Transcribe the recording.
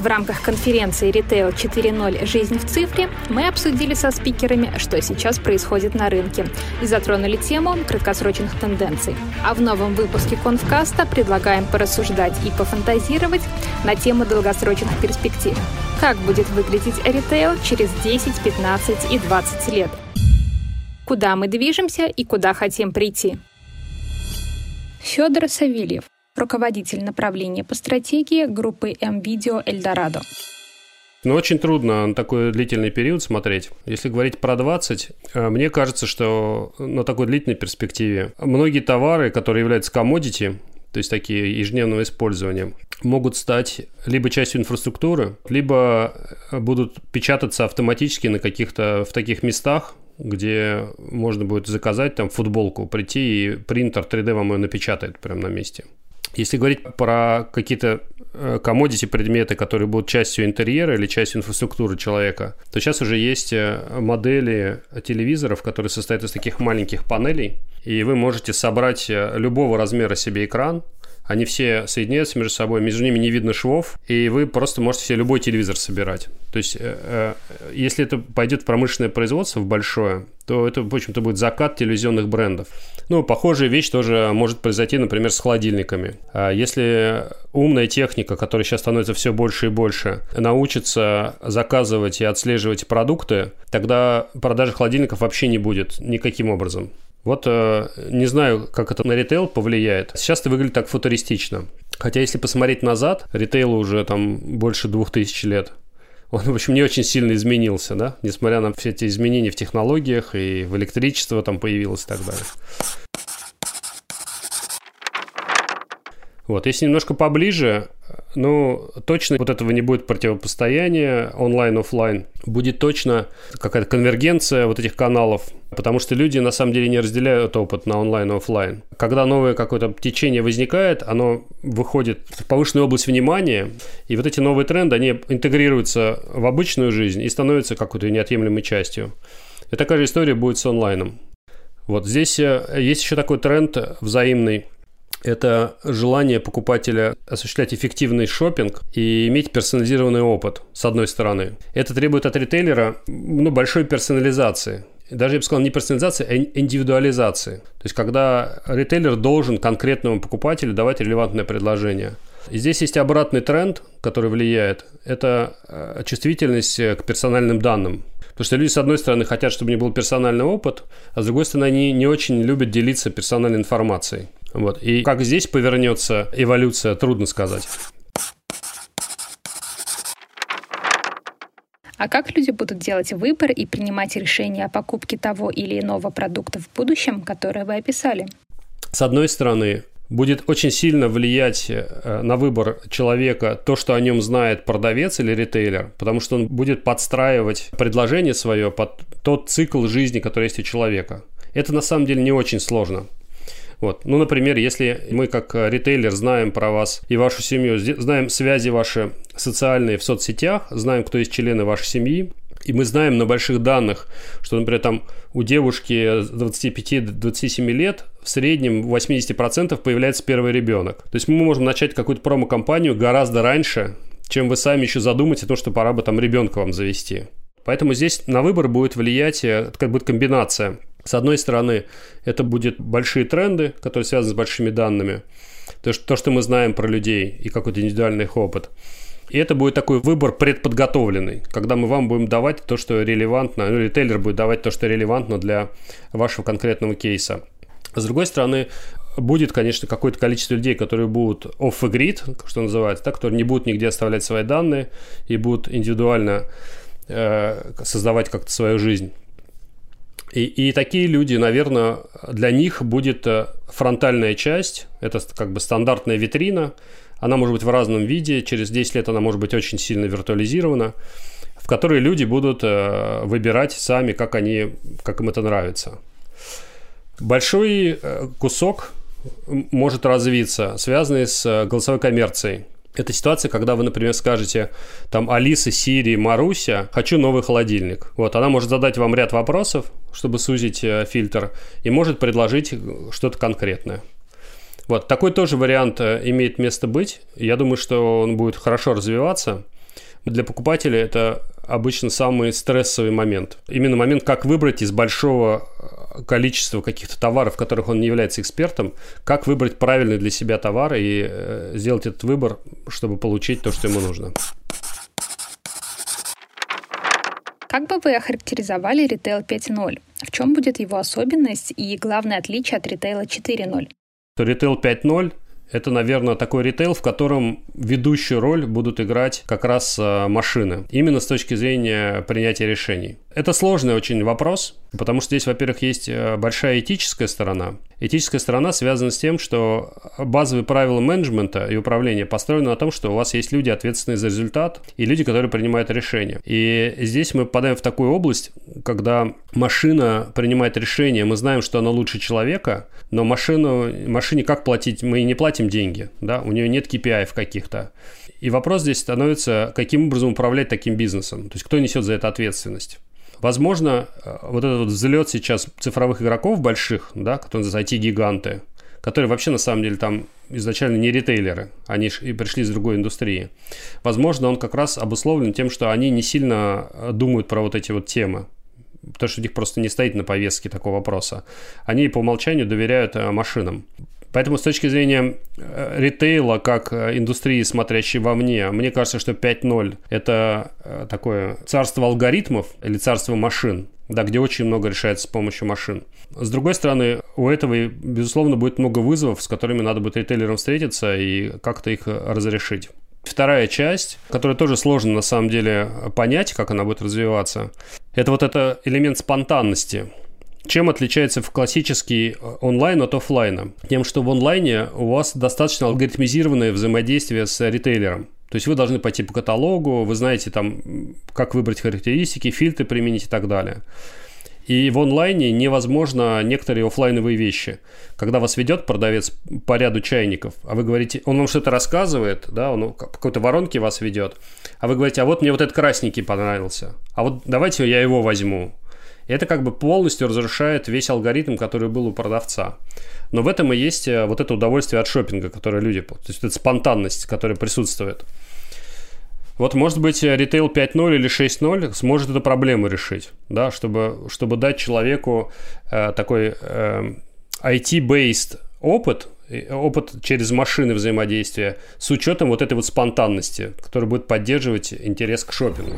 В рамках конференции Retail 4.0. Жизнь в цифре мы обсудили со спикерами, что сейчас происходит на рынке и затронули тему краткосрочных тенденций. А в новом выпуске Конфкаста предлагаем порассуждать и пофантазировать на тему долгосрочных перспектив. Как будет выглядеть ритейл через 10, 15 и 20 лет? Куда мы движемся и куда хотим прийти? Федор Савельев, руководитель направления по стратегии группы М-Видео Эльдорадо. Ну, очень трудно на такой длительный период смотреть. Если говорить про 20, э, мне кажется, что на такой длительной перспективе многие товары, которые являются комодити, то есть такие ежедневного использования, могут стать либо частью инфраструктуры, либо будут печататься автоматически на каких-то в таких местах, где можно будет заказать там футболку, прийти и принтер 3D вам ее напечатает прямо на месте. Если говорить про какие-то комодити э, предметы, которые будут частью интерьера или частью инфраструктуры человека, то сейчас уже есть э, модели телевизоров, которые состоят из таких маленьких панелей, и вы можете собрать э, любого размера себе экран, они все соединяются между собой, между ними не видно швов, и вы просто можете себе любой телевизор собирать. То есть, э, э, если это пойдет в промышленное производство, в большое, то это, в общем-то, будет закат телевизионных брендов. Ну, похожая вещь тоже может произойти, например, с холодильниками. А если умная техника, которая сейчас становится все больше и больше, научится заказывать и отслеживать продукты, тогда продажи холодильников вообще не будет никаким образом. Вот э, не знаю, как это на ритейл повлияет. Сейчас это выглядит так футуристично. Хотя если посмотреть назад, ритейлу уже там больше двух тысяч лет. Он, в общем, не очень сильно изменился, да, несмотря на все эти изменения в технологиях и в электричество там появилось и так далее. Вот, если немножко поближе, ну, точно вот этого не будет противопостояния онлайн-офлайн. Будет точно какая-то конвергенция вот этих каналов, потому что люди на самом деле не разделяют опыт на онлайн и офлайн. Когда новое какое-то течение возникает, оно выходит в повышенную область внимания, и вот эти новые тренды, они интегрируются в обычную жизнь и становятся какой-то неотъемлемой частью. И такая же история будет с онлайном. Вот здесь э, есть еще такой тренд взаимный – это желание покупателя осуществлять эффективный шопинг и иметь персонализированный опыт, с одной стороны. Это требует от ритейлера ну, большой персонализации. Даже, я бы сказал, не персонализации, а индивидуализации. То есть, когда ритейлер должен конкретному покупателю давать релевантное предложение. И здесь есть обратный тренд, который влияет. Это э, чувствительность к персональным данным. Потому что люди, с одной стороны, хотят, чтобы у них был персональный опыт, а с другой стороны, они не очень любят делиться персональной информацией. Вот. И как здесь повернется эволюция, трудно сказать. А как люди будут делать выбор и принимать решение о покупке того или иного продукта в будущем, которое вы описали? С одной стороны, будет очень сильно влиять э, на выбор человека то, что о нем знает продавец или ритейлер, потому что он будет подстраивать предложение свое под тот цикл жизни, который есть у человека. Это на самом деле не очень сложно. Вот. Ну, например, если мы как э, ритейлер знаем про вас и вашу семью, знаем связи ваши социальные в соцсетях, знаем, кто есть члены вашей семьи, и мы знаем на больших данных, что, например, там у девушки 25-27 лет в среднем 80% появляется первый ребенок. То есть мы можем начать какую-то промо-компанию гораздо раньше, чем вы сами еще задумаете о том, что пора бы там ребенка вам завести. Поэтому здесь на выбор будет влиять, э, как будет комбинация с одной стороны, это будут большие тренды, которые связаны с большими данными, то, что, то, что мы знаем про людей и какой-то индивидуальный их опыт. И это будет такой выбор предподготовленный, когда мы вам будем давать то, что релевантно, ну, ритейлер будет давать то, что релевантно для вашего конкретного кейса. С другой стороны, будет, конечно, какое-то количество людей, которые будут off the grid, что называется, да, которые не будут нигде оставлять свои данные и будут индивидуально э, создавать как-то свою жизнь. И, и такие люди, наверное, для них будет э, фронтальная часть, это как бы стандартная витрина, она может быть в разном виде, через 10 лет она может быть очень сильно виртуализирована, в которой люди будут э, выбирать сами, как, они, как им это нравится. Большой э, кусок может развиться, связанный с голосовой коммерцией. Это ситуация, когда вы, например, скажете там Алиса, Сири, Маруся, хочу новый холодильник. Вот, она может задать вам ряд вопросов, чтобы сузить э, фильтр, и может предложить что-то конкретное. Вот, такой тоже вариант э, имеет место быть. Я думаю, что он будет хорошо развиваться. Для покупателя это обычно самый стрессовый момент. Именно момент, как выбрать из большого э, количества каких-то товаров, в которых он не является экспертом, как выбрать правильный для себя товар и э, сделать этот выбор, чтобы получить то, что ему нужно. Как бы вы охарактеризовали ритейл 5.0? В чем будет его особенность и главное отличие от ритейла 4.0? Ритейл 5.0 это, наверное, такой ритейл, в котором ведущую роль будут играть как раз э, машины. Именно с точки зрения принятия решений. Это сложный очень вопрос, потому что здесь, во-первых, есть э, большая этическая сторона. Этическая сторона связана с тем, что базовые правила менеджмента и управления построены на том, что у вас есть люди, ответственные за результат, и люди, которые принимают решения. И здесь мы попадаем в такую область, когда машина принимает решение, мы знаем, что она лучше человека, но машину, машине как платить? Мы не платим деньги, да, у нее нет KPI каких-то. И вопрос здесь становится, каким образом управлять таким бизнесом, то есть кто несет за это ответственность. Возможно, э, вот этот вот взлет сейчас цифровых игроков больших, да, которые называются IT-гиганты, которые вообще на самом деле там изначально не ритейлеры, они и пришли из другой индустрии. Возможно, он как раз обусловлен тем, что они не сильно э, думают про вот эти вот темы, потому что у них просто не стоит на повестке такого вопроса. Они по умолчанию доверяют э, машинам. Поэтому с точки зрения э, ритейла, как э, индустрии, смотрящей вовне, мне кажется, что 5.0 – это э, такое царство алгоритмов или царство машин, да, где очень много решается с помощью машин. С другой стороны, у этого, безусловно, будет много вызовов, с которыми надо будет ритейлерам встретиться и как-то их разрешить. Вторая часть, которая тоже сложно на самом деле понять, как она будет развиваться, это вот это элемент спонтанности. Чем отличается в классический э, онлайн от офлайна? Тем, что в онлайне у вас достаточно алгоритмизированное взаимодействие с ритейлером. То есть вы должны пойти по каталогу, вы знаете там, как выбрать характеристики, фильтры применить и так далее. И в онлайне невозможно некоторые офлайновые вещи. Когда вас ведет продавец по ряду чайников, а вы говорите, он вам что-то рассказывает, да, он по какой-то воронке вас ведет, а вы говорите, а вот мне вот этот красненький понравился, а вот давайте я его возьму. Это как бы полностью разрушает весь алгоритм, который был у продавца. Но в этом и есть э, вот это удовольствие от шопинга, которое люди... То есть это спонтанность, которая присутствует. Вот, может быть, ритейл 5.0 или 6.0 сможет эту проблему решить, да, чтобы, чтобы дать человеку э, такой э, IT-based опыт, опыт через машины взаимодействия с учетом вот этой вот спонтанности, которая будет поддерживать интерес к шопингу.